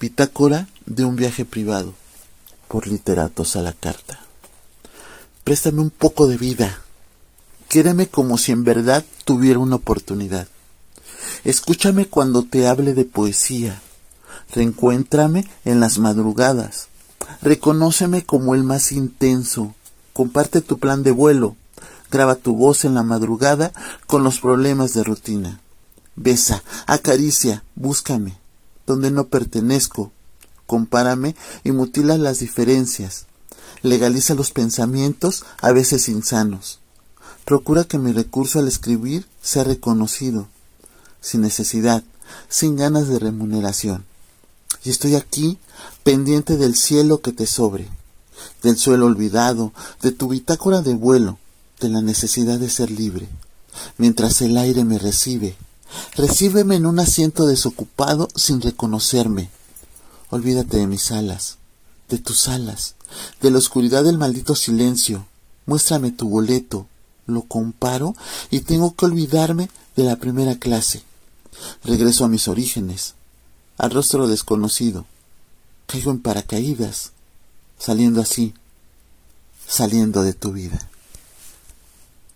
Bitácora de un viaje privado por literatos a la carta. Préstame un poco de vida. Quéreme como si en verdad tuviera una oportunidad. Escúchame cuando te hable de poesía. Reencuéntrame en las madrugadas. Reconóceme como el más intenso. Comparte tu plan de vuelo. Graba tu voz en la madrugada con los problemas de rutina. Besa, acaricia, búscame donde no pertenezco. Compárame y mutila las diferencias. Legaliza los pensamientos, a veces insanos. Procura que mi recurso al escribir sea reconocido, sin necesidad, sin ganas de remuneración. Y estoy aquí, pendiente del cielo que te sobre, del suelo olvidado, de tu bitácora de vuelo, de la necesidad de ser libre, mientras el aire me recibe, Recíbeme en un asiento desocupado sin reconocerme. Olvídate de mis alas, de tus alas, de la oscuridad del maldito silencio. Muéstrame tu boleto. Lo comparo y tengo que olvidarme de la primera clase. Regreso a mis orígenes, al rostro desconocido. Caigo en paracaídas, saliendo así, saliendo de tu vida.